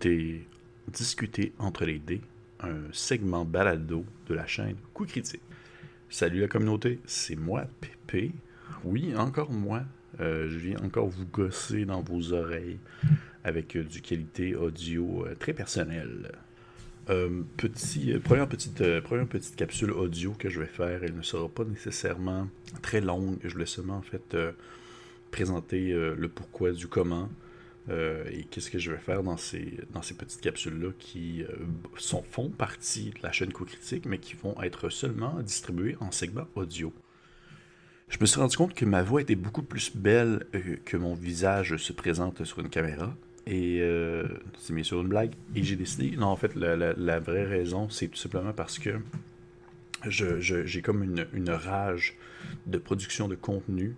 Discuter entre les dés, un segment balado de la chaîne Coup Critique. Salut la communauté, c'est moi, Pépé. Oui, encore moi. Euh, je viens encore vous gosser dans vos oreilles avec euh, du qualité audio euh, très personnelle. petit, première, petite, première petite capsule audio que je vais faire, elle ne sera pas nécessairement très longue. Je voulais seulement en fait présenter le pourquoi du comment. Et qu'est-ce que je vais faire dans ces, dans ces petites capsules-là qui sont, font partie de la chaîne co-critique, mais qui vont être seulement distribuées en segment audio. Je me suis rendu compte que ma voix était beaucoup plus belle que mon visage se présente sur une caméra. Et euh, c'est bien sûr une blague. Et j'ai décidé, non, en fait, la, vraie raison, c'est tout simplement parce que j'ai comme une, rage de production de contenu.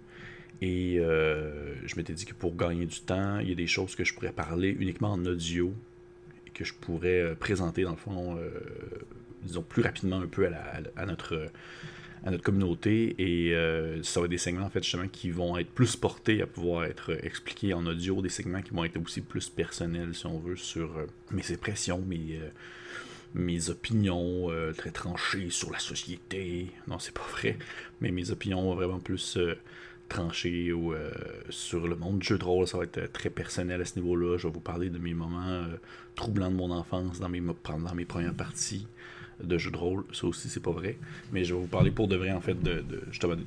Et euh, je m'étais dit que pour gagner du temps, il y a des choses que je pourrais parler uniquement en audio que je pourrais euh, présenter, dans le fond, disons, plus rapidement un peu à notre à notre communauté et euh, ça va être des segments en fait justement qui vont être plus portés à pouvoir être expliqués en audio, des segments qui vont être aussi plus personnels si on veut sur euh, mes impressions, mes, euh, mes opinions très tranchées sur la société. Non, c'est pas vrai, mais mes opinions vraiment plus tranchées ou sur le monde du jeu de rôle, ça va être très personnel à ce niveau-là. Je vais vous parler de mes moments troublants de mon enfance dans mes, dans mes premières parties de jeux de rôle. Ça aussi, c'est pas vrai. Mais je vais vous parler pour de vrai, en fait, de,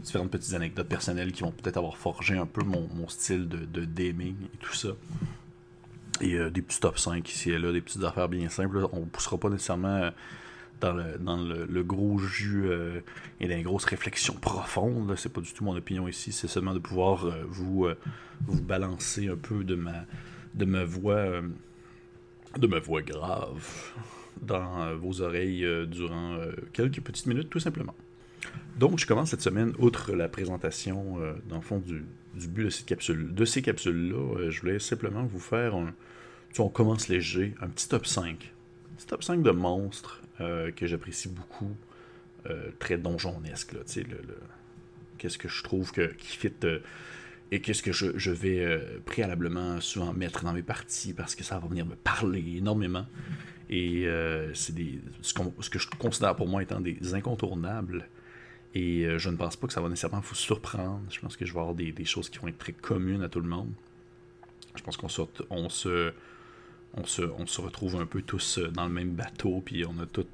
différentes petites anecdotes personnelles qui vont peut-être avoir forgé un peu mon, style de, de gaming et tout ça. Et euh, des petits top 5 ici et là, des petites affaires bien simples. On ne poussera pas nécessairement euh, dans le, gros jus euh, et dans les grosses réflexions profondes. C'est pas du tout mon opinion ici. C'est seulement de pouvoir vous, vous balancer un peu de ma, de ma voix de ma voix grave dans euh, vos oreilles euh, durant euh, quelques petites minutes, tout simplement. Donc, je commence cette semaine, outre la présentation, dans le fond, du, but de, cette capsule, de ces capsules-là, je voulais simplement vous faire un. On commence léger, un petit top 5. Top 5 de monstres que j'apprécie beaucoup, très donjonesque, là, tu sais, le, qu'est-ce que je trouve que, qui fit et qu'est-ce que je, vais préalablement souvent mettre dans mes parties parce que ça va venir me parler énormément. Et euh, c'est ce, ce, que je considère pour moi étant des incontournables. Et euh, je ne pense pas que ça va nécessairement vous surprendre. Je pense que je vais avoir des, choses qui vont être très communes à tout le monde. Je pense qu'on se, on se, on se, retrouve un peu tous euh, dans le même bateau, puis on a tous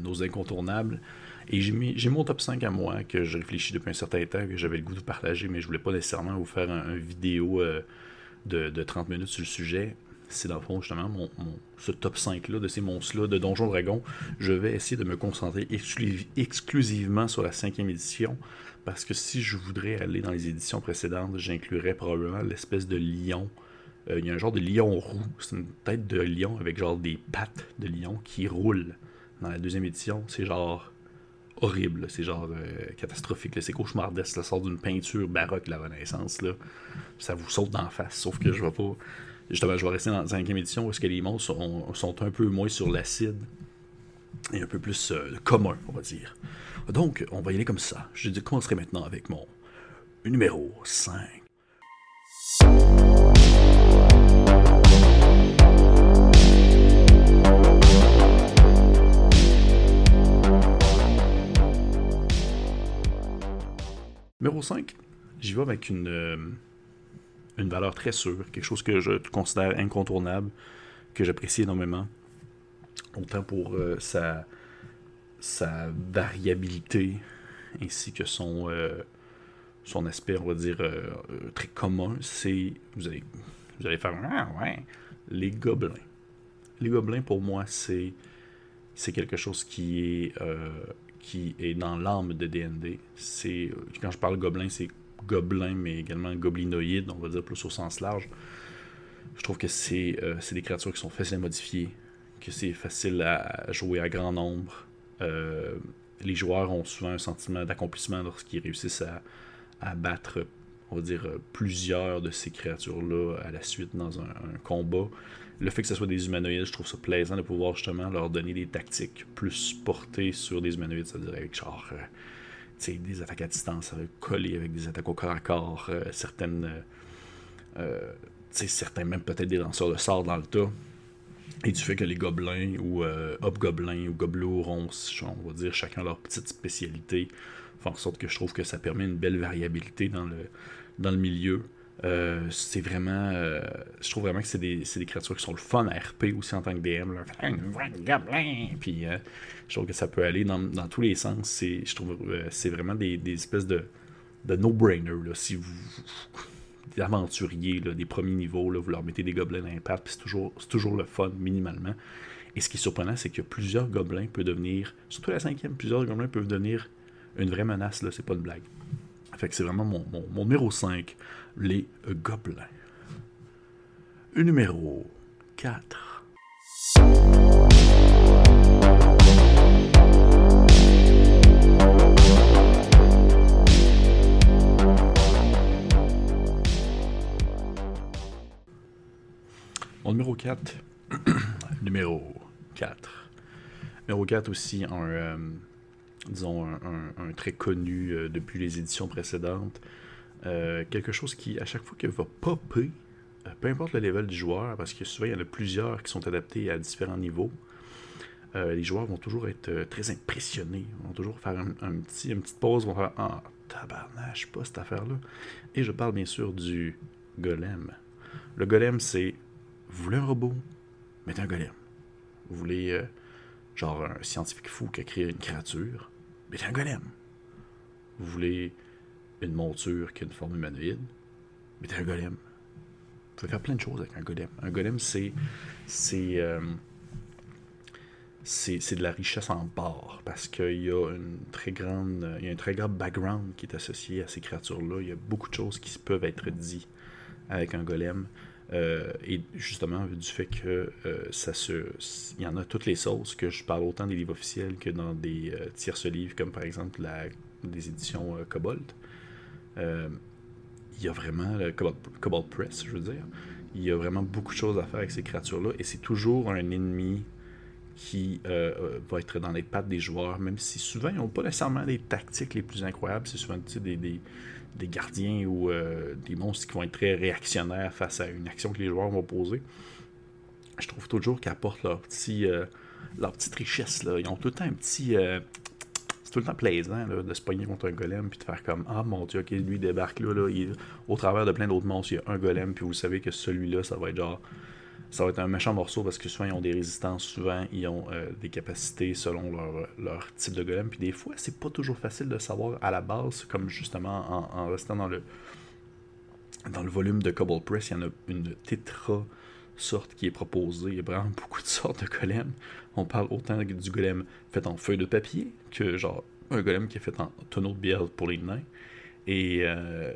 nos, incontournables. Et j'ai mon top 5 à moi que je réfléchis depuis un certain temps, que j'avais le goût de partager, mais je voulais pas nécessairement vous faire un, vidéo de, de, 30 minutes sur le sujet c'est dans le fond justement mon, ce top 5-là de ces monstres-là de Donjon Dragon. Je vais essayer de me concentrer exclusivement sur la cinquième édition parce que si je voudrais aller dans les éditions précédentes, j'inclurais probablement l'espèce de lion. Euh, il y a un genre de lion roux, c'est une tête de lion avec genre des pattes de lion qui roule. Dans la deuxième édition, c'est genre horrible, c'est genre euh, catastrophique, c'est cauchemardesque, ça sort d'une peinture baroque de la Renaissance, là. ça vous saute d'en face, sauf que je vais pas Justement, je vais rester dans la cinquième édition où est-ce que les monstres sont, un peu moins sur l'acide et un peu plus euh, commun, on va dire. Donc, on va y aller comme ça. Je commencerai maintenant avec mon numéro 5. Numéro 5, j'y vais avec une, euh, une valeur très sûre, quelque chose que je considère incontournable, que j'apprécie énormément, autant pour euh, sa, sa variabilité ainsi que son, euh, son aspect, on va dire, très commun, c'est, vous allez, vous allez faire, ah ouais, les gobelins. Les gobelins, pour moi, c'est, c'est quelque chose qui est, qui est dans l'âme de D&D. C'est, quand je parle gobelin, c'est gobelins, mais également goblinoïdes, on va dire plus au sens large. Je trouve que c'est euh, des créatures qui sont faciles à modifier, que c'est facile à jouer à grand nombre. Euh, les joueurs ont souvent un sentiment d'accomplissement lorsqu'ils réussissent à, à, battre, on va dire, plusieurs de ces créatures-là à la suite dans un, combat. Le fait que ce soit des humanoïdes, je trouve ça plaisant de pouvoir justement leur donner des tactiques plus portées sur des humanoïdes, c'est-à-dire avec genre. Euh, des attaques à distance, coller avec des attaques au corps à corps, euh, certaines, euh, euh, certains même peut-être des lanceurs de sorts dans le tas. et du fait que les gobelins ou euh, hobgoblins ou gobelots ont, on va dire, chacun leur petite spécialité, font en sorte que je trouve que ça permet une belle variabilité dans le, dans le milieu. Euh, c'est vraiment. Euh, je trouve vraiment que c'est des, des, créatures qui sont le fun à RP aussi en tant que DM. Là. Puis euh, je trouve que ça peut aller dans, dans tous les sens. Je trouve c'est vraiment des, des, espèces de, de no-brainer. Si vous. Des aventuriers, là, des premiers niveaux, là, vous leur mettez des gobelins d'impact, puis c'est toujours, toujours le fun, minimalement. Et ce qui est surprenant, c'est que plusieurs gobelins peuvent devenir, surtout la cinquième, plusieurs gobelins peuvent devenir une vraie menace, là, c'est pas une blague. Fait que c'est vraiment mon, numéro 5, les gobelins. Numéro 4. Mon numéro 4. numéro 4. Numéro 4 aussi, un, euh, disons, un, très connu euh, depuis les éditions précédentes. Euh, quelque chose qui, à chaque fois qu'il va popper, euh, peu importe le level du joueur, parce que souvent il y en a plusieurs qui sont adaptés à différents niveaux, les joueurs vont toujours être très impressionnés, vont toujours faire un, une petite pause, vont faire Ah, tabarnache, pas cette affaire-là. Et je parle bien sûr du golem. Le golem, c'est vous voulez un robot, mettez un golem. Vous voulez, genre, un scientifique fou qui a créé une créature, c'est un golem. Vous voulez une monture qui a une forme humanoïde, mettez un golem. Vous pouvez faire plein de choses avec un golem. Un golem, c'est. C'est. Euh, c'est de la richesse en barre parce qu'il y a une très grande il y a un très grand background qui est associé à ces créatures là il y a beaucoup de choses qui peuvent être dites avec un golem euh, et justement, du fait que euh, ça se. Y en a toutes les sauces, que je parle autant des livres officiels que dans des euh, tierces livres, comme par exemple la, des éditions Cobalt. il y a vraiment Cobalt, Press, je veux dire. Il y a vraiment beaucoup de choses à faire avec ces créatures-là, et c'est toujours un ennemi qui va être dans les pattes des joueurs, même si souvent ils n'ont pas nécessairement les tactiques les plus incroyables, c'est souvent des, des gardiens ou euh, des monstres qui vont être très réactionnaires face à une action que les joueurs vont poser. Je trouve toujours qu'ils apportent leur, petit, euh, leur petite richesse. Là. Ils ont tout le temps un petit. Euh, c'est tout le temps plaisant de se pogner contre un golem puis de faire comme Ah mon dieu, ok, lui débarque là, là au travers de plein d'autres monstres, il y a un golem, puis vous savez que celui-là, ça va être genre ça va être un méchant morceau parce que souvent ils ont des résistances, souvent ils ont euh, des capacités selon leur, type de golem. Puis des fois, c'est pas toujours facile de savoir à la base, comme justement en, restant dans le dans le volume de Cobalt Press, il y en a une tétra sorte qui est proposée. Il y a vraiment beaucoup de sortes de golems. On parle autant du golem fait en feuille de papier que genre un golem qui est fait en tonneau de bière pour les nains. Et euh,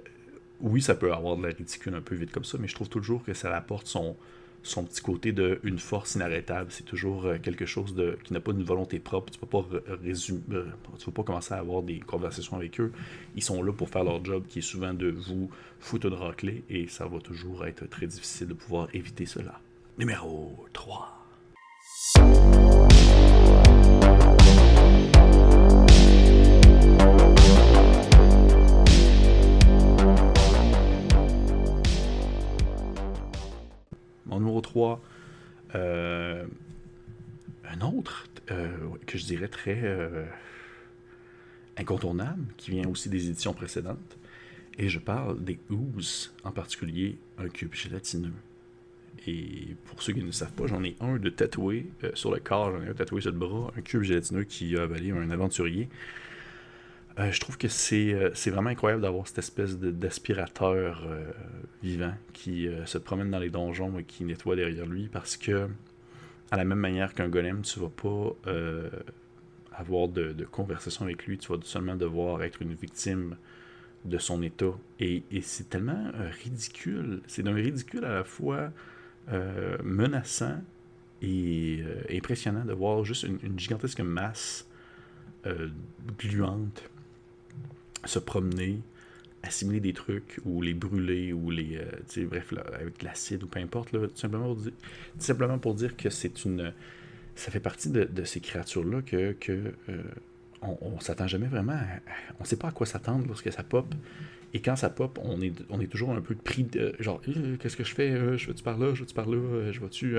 oui, ça peut avoir de la ridicule un peu vite comme ça, mais je trouve toujours que ça apporte son, son petit côté de une force inarrêtable. C'est toujours euh, quelque chose de, qui n'a pas une volonté propre. Tu ne peux pas résumer, euh, tu peux pas commencer à avoir des conversations avec eux. Ils sont là pour faire leur job, qui est souvent de vous foutre de raclée, et ça va toujours être très difficile de pouvoir éviter cela. Numéro 3. Numéro 3, euh, un autre euh, que je dirais très euh, incontournable, qui vient aussi des éditions précédentes. Et je parle des Ooze, en particulier un cube gélatineux. Et pour ceux qui ne savent pas, j'en ai un de tatoué sur le corps, j'en ai un tatoué sur le bras, un cube gélatineux qui a avalé un aventurier. Euh, je trouve que euh, c'est vraiment incroyable d'avoir cette espèce d'aspirateur euh, vivant qui se promène dans les donjons et qui nettoie derrière lui parce que, à la même manière qu'un golem, tu vas pas avoir de, conversation avec lui, tu vas seulement devoir être une victime de son état. Et, c'est tellement ridicule, c'est d'un ridicule à la fois menaçant et impressionnant de voir juste une gigantesque masse gluante se promener, assimiler des trucs, ou les brûler, ou les. Euh, bref, avec l'acide, ou peu importe, tout, simplement pour dire, que c'est une. Ça fait partie de, ces créatures-là que. que euh, on, s'attend jamais vraiment. on sait pas à quoi s'attendre lorsque ça pop. Et quand ça pop, on est, on est toujours un peu pris de genre, euh, qu'est-ce que je fais? Je vais-tu par là? Je vais-tu par là? Je vais-tu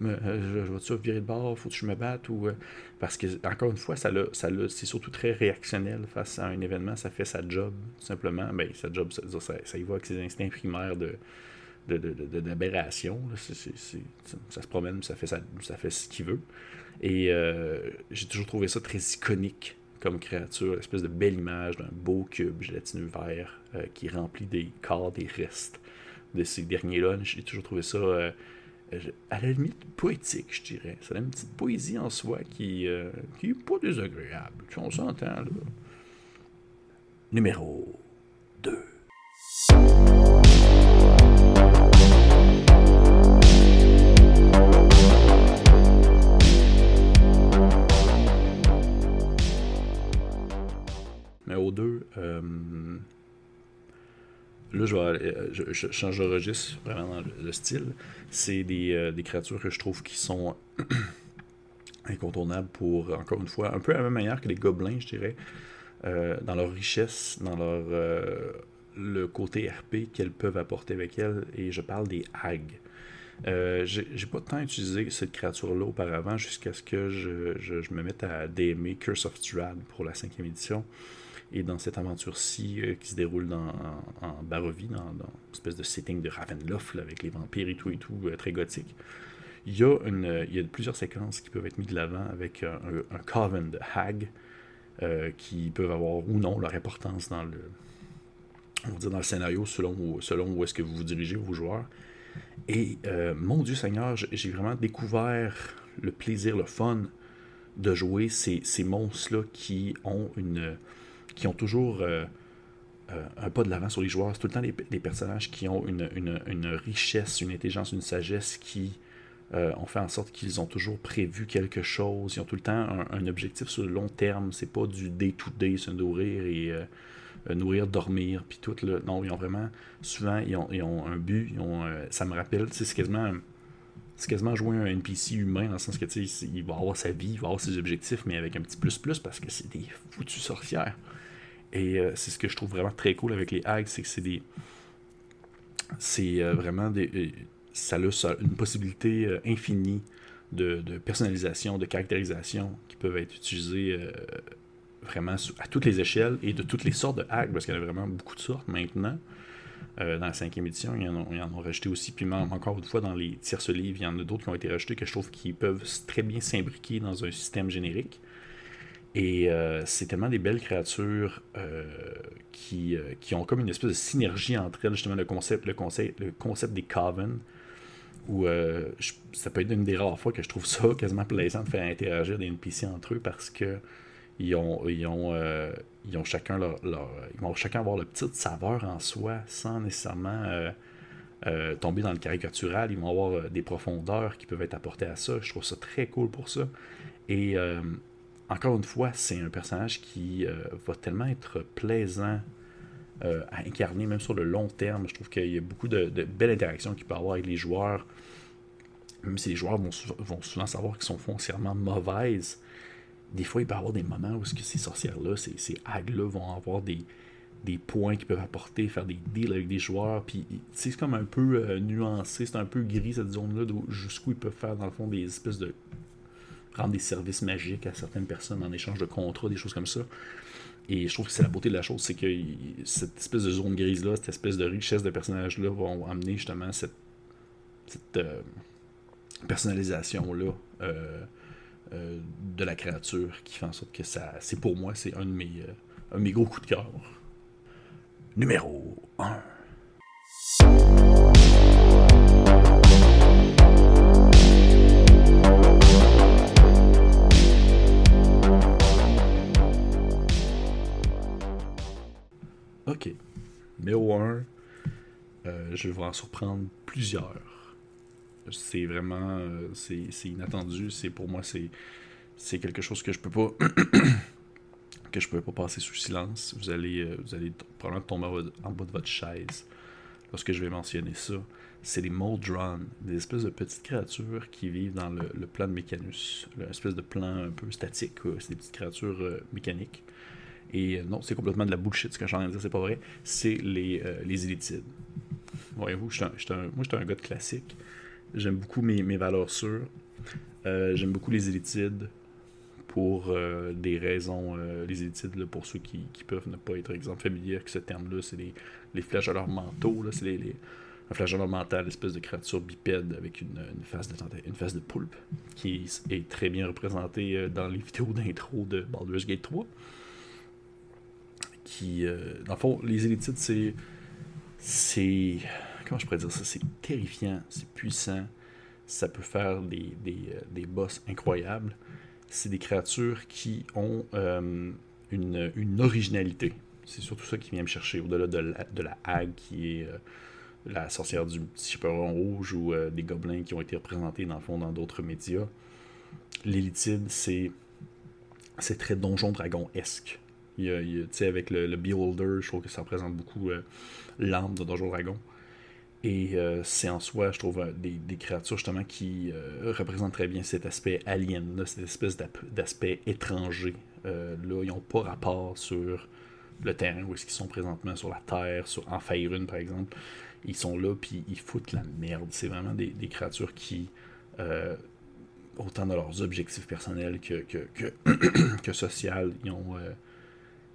me, je vais-tu virer de bord? Faut que je me batte? Ou, Parce que, encore une fois, ça, ça c'est surtout très réactionnel face à un événement. Ça fait sa job, simplement. Ben, sa job, ça, y va avec ses instincts primaires de d'aberration. ça se promène, ça fait, ça, fait ce qu'il veut. Et euh, j'ai toujours trouvé ça très iconique comme créature, espèce de belle image d'un beau cube gélatineux vert euh, qui remplit des corps, des restes de ces derniers-là. J'ai toujours trouvé ça euh, à la limite poétique, je dirais. C'est une petite poésie en soi qui, qui est pas désagréable. Tu on s'entend là. Numéro 2. Numéro 2, euh, là, je, vais, euh, je, change de registre vraiment dans le, style. C'est des, euh, des, créatures que je trouve qui sont incontournables pour, encore une fois, un peu à la même manière que les gobelins, je dirais, dans leur richesse, dans leur le côté RP qu'elles peuvent apporter avec elles. Et je parle des hags. Euh, j'ai pas tant utilisé cette créature-là auparavant jusqu'à ce que je, me mette à DMer Curse of Strahd pour la cinquième édition. Et dans cette aventure-ci euh, qui se déroule dans, en, Barovie, dans, une espèce de setting de Ravenloft avec les vampires et tout et tout, euh, très gothique, il y, a une, il y a plusieurs séquences qui peuvent être mises de l'avant avec un, coven de hag qui peuvent avoir ou non leur importance dans le, on va dire dans le scénario selon, selon où est-ce que vous vous dirigez, vos joueurs. Et euh, mon Dieu Seigneur, j'ai vraiment découvert le plaisir, le fun de jouer ces, ces monstres-là qui ont une qui ont toujours euh, euh, un pas de l'avant sur les joueurs. C'est tout le temps des, personnages qui ont une, richesse, une intelligence, une sagesse qui ont fait en sorte qu'ils ont toujours prévu quelque chose. Ils ont tout le temps un, objectif sur le long terme. C'est pas du day-to-day se nourrir et euh, nourrir, dormir, puis tout. Là. Non, ils ont vraiment, souvent, ils ont, ils ont un but, ils ont, euh, ça me rappelle, c'est quasiment, c'est quasiment jouer un NPC humain, dans le sens que il va avoir sa vie, il va avoir ses objectifs, mais avec un petit plus-plus, parce que c'est des foutues sorcières. Et euh, c'est ce que je trouve vraiment très cool avec les hags, c'est que c'est des. C'est vraiment des. Ça a une possibilité infinie de, de, personnalisation, de caractérisation qui peuvent être utilisées vraiment à toutes les échelles et de toutes les sortes de hacks, parce qu'il y en a vraiment beaucoup de sortes maintenant. Euh, dans la cinquième édition, il y, en a, en ont rajouté aussi. Puis même, encore une fois, dans les tierces livres, il y en a d'autres qui ont été rajoutés que je trouve qui peuvent très bien s'imbriquer dans un système générique. Et euh, c'est tellement des belles créatures euh, qui, qui, ont comme une espèce de synergie entre elles, justement, le concept, le concept, le concept des coven, où ça peut être une des rares fois que je trouve ça quasiment plaisant de faire interagir des NPC entre eux parce que ils ont, ils ont, euh, ils ont chacun leur, ils vont chacun avoir leur petite saveur en soi sans nécessairement euh, euh, tomber dans le caricatural. Ils vont avoir des profondeurs qui peuvent être apportées à ça. Je trouve ça très cool pour ça. Et encore une fois, c'est un personnage qui va tellement être plaisant à incarner, même sur le long terme. Je trouve qu'il y a beaucoup de, belles interactions qu'il peut avoir avec les joueurs. Même si les joueurs vont, vont souvent savoir qu'ils sont foncièrement mauvaises, des fois, il peut y avoir des moments où ces sorcières-là, ces, ces hags-là vont avoir des, des points qu'ils peuvent apporter, faire des deals avec des joueurs. Puis c'est comme un peu euh, nuancé, c'est un peu gris cette zone-là, jusqu'où ils peuvent faire dans le fond des espèces de. rendre des services magiques à certaines personnes en échange de contrats, des choses comme ça. Et je trouve que c'est la beauté de la chose, c'est que cette espèce de zone grise-là, cette espèce de richesse de personnages-là vont amener justement cette, cette euh, personnalisation-là. Euh, euh, de la créature qui fait en sorte que ça. C'est pour moi, c'est un, de mes, euh, un de mes gros coups de cœur. Numéro 1. Ok. Numéro 1. Euh, je vais en surprendre plusieurs c'est vraiment euh, c'est inattendu. C'est pour moi c'est c'est quelque chose que je peux pas que je peux pas passer sous silence. Vous allez euh, vous allez probablement tomber en bas de votre chaise lorsque je vais mentionner ça. C'est les Moldron, des espèces de petites créatures qui vivent dans le, plan de Mécanus, une espèce de plan un peu statique. C'est des petites créatures euh, mécaniques. Et non, c'est complètement de la bullshit ce que je suis en train de dire, c'est pas vrai. C'est les, les élytides. Voyez-vous, moi, un, un gars de classique. J'aime beaucoup mes, mes valeurs sûres. J'aime beaucoup les élytides pour euh, des raisons, euh, les études, pour ceux qui, peuvent ne pas être, exemple, familiers avec ce terme-là, c'est les, les flagelleurs mentaux, c'est les, les, un flagelleur mental, espèce de créature bipède avec une, une, face de, face de poulpe, qui est très bien représentée euh, dans les vidéos d'intro de Baldur's Gate 3. Qui, dans le fond, les élites, c'est. C'est. Comment je pourrais dire ça? C'est terrifiant, c'est puissant, ça peut faire des, des, des boss incroyables c'est des créatures qui ont euh, une, originalité. C'est surtout ça qui vient me chercher, au-delà de la, de la Hague, qui est euh, la sorcière du petit chaperon rouge, ou euh, des gobelins qui ont été représentés, dans le fond, dans d'autres médias. L'élitide, c'est, c'est très donjon-dragon-esque. Il avec le, Beholder, je trouve que ça représente beaucoup l'âme de Donjon Dragon. Et euh, c'est en soi, je trouve, euh, des, créatures justement qui euh, représentent très bien cet aspect alien, cette espèce d'aspect étranger. là, ils n'ont pas rapport sur le terrain où est-ce qu'ils sont présentement, sur la Terre, sur, en par exemple. Ils sont là, puis ils foutent la merde. C'est vraiment des, créatures qui, autant dans leurs objectifs personnels que, que, que, social, ils ont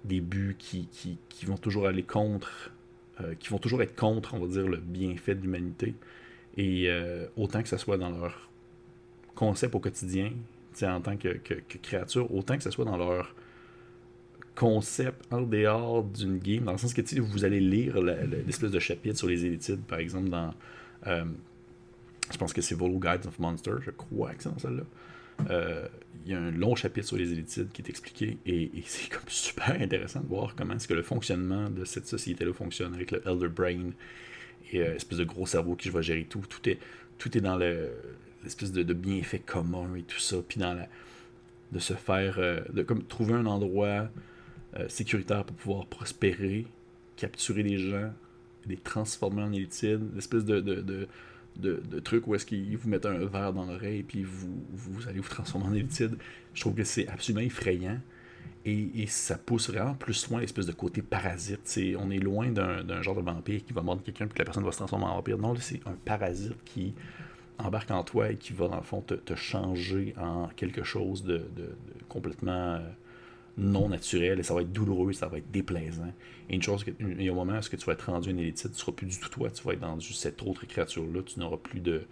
des buts qui, qui vont toujours aller contre euh, qui vont toujours être contre, on va dire, le bienfait de l'humanité. Et euh, autant que ce soit dans leur concept au quotidien, en tant que, créature, autant que ce soit dans leur concept en dehors d'une game, dans le sens que vous allez lire l'espèce de chapitre sur les élites, par exemple, dans. Euh, je pense que c'est Volo Guides of Monsters, je crois que c'est dans celle-là. Euh, il y a un long chapitre sur les élitides qui est expliqué et, c'est comme super intéressant de voir comment est-ce que le fonctionnement de cette société-là fonctionne avec le Elder Brain et euh, espèce de gros cerveau qui va gérer tout. Tout est, tout est dans l'espèce de, bienfait commun et tout ça. Puis dans la, de se faire, euh, de comme trouver un endroit sécuritaire pour pouvoir prospérer, capturer les gens, les transformer en élitides, l'espèce de de, trucs où est-ce qu'ils vous mettent un verre dans l'oreille et puis vous, vous, allez vous transformer en élitide. Je trouve que c'est absolument effrayant. Et, ça pousse vraiment plus loin l'espèce de côté parasite. on est loin d'un genre de vampire qui va mordre quelqu'un puis que la personne va se transformer en vampire. Non, c'est un parasite qui embarque en toi et qui va, dans le fond, te, changer en quelque chose de, complètement euh, non naturel et ça va être douloureux, ça va être déplaisant. Et une chose, il y a un moment où tu vas être rendu une élite, tu ne seras plus du tout toi, tu vas être dans cette autre créature-là, tu n'auras plus de,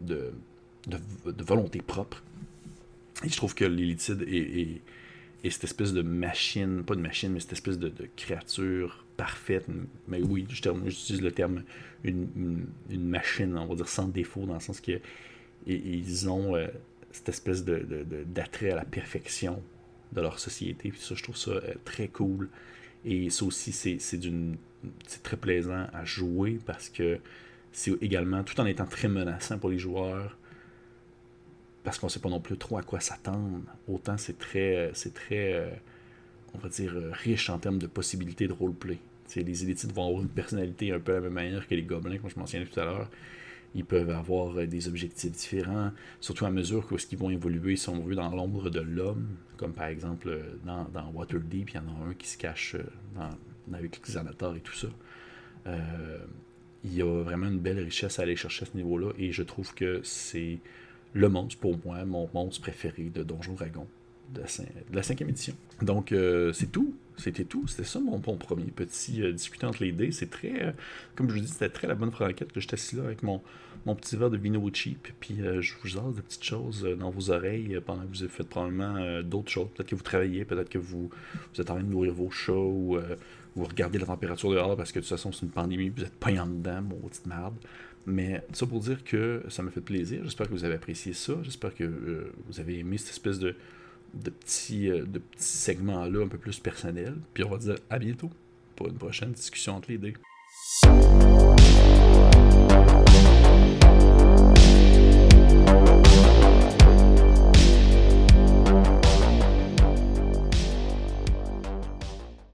de, volonté propre. Et je trouve que l'élitide est, est, cette espèce de machine, pas de machine, mais cette espèce de, créature parfaite. Mais oui, j'utilise le terme une, machine, on va dire sans défaut, dans le sens que ils ont euh, cette espèce d'attrait à la perfection de leur société. Puis ça, je trouve ça euh, très cool. Et ça aussi, c'est très plaisant à jouer parce que c'est également, tout en étant très menaçant pour les joueurs, parce qu'on ne sait pas non plus trop à quoi s'attendre, autant c'est très, c'est très, euh, on va dire, euh, riche en termes de possibilités de roleplay. les élites vont avoir une personnalité un peu à la même manière que les gobelins, comme je mentionnais tout à l'heure ils peuvent avoir euh, des objectifs différents, surtout à mesure que ce qu'ils vont évoluer, ils sont vus dans l'ombre de l'homme, comme par exemple euh, dans, dans Waterdeep, il y en a un qui se cache euh, avec les et tout ça. il y a vraiment une belle richesse à aller chercher à ce niveau-là, et je trouve que c'est le monstre pour moi, mon monstre préféré de Donjon Dragon de la, cinquième édition. Donc, c'est tout. C'était tout. C'était ça mon, premier petit euh, discuter entre les dés. C'est très, euh, comme je vous dis, c'était très la bonne franquette. que J'étais assis là avec mon, mon petit verre de vino cheap, puis euh, je vous jase de petites choses dans vos oreilles pendant que vous avez fait probablement d'autres choses. Peut-être que vous travaillez, peut-être que vous, vous êtes en train de nourrir vos chats ou vous regardez la température dehors parce que de toute façon c'est une pandémie, vous êtes pas en dedans, mon petite merde. Mais ça pour dire que ça m'a fait plaisir. J'espère que vous avez apprécié ça. J'espère que vous avez aimé cette espèce de de petits, euh, de petits segments-là un peu plus personnels. Puis on va dire à bientôt pour une prochaine discussion entre les deux.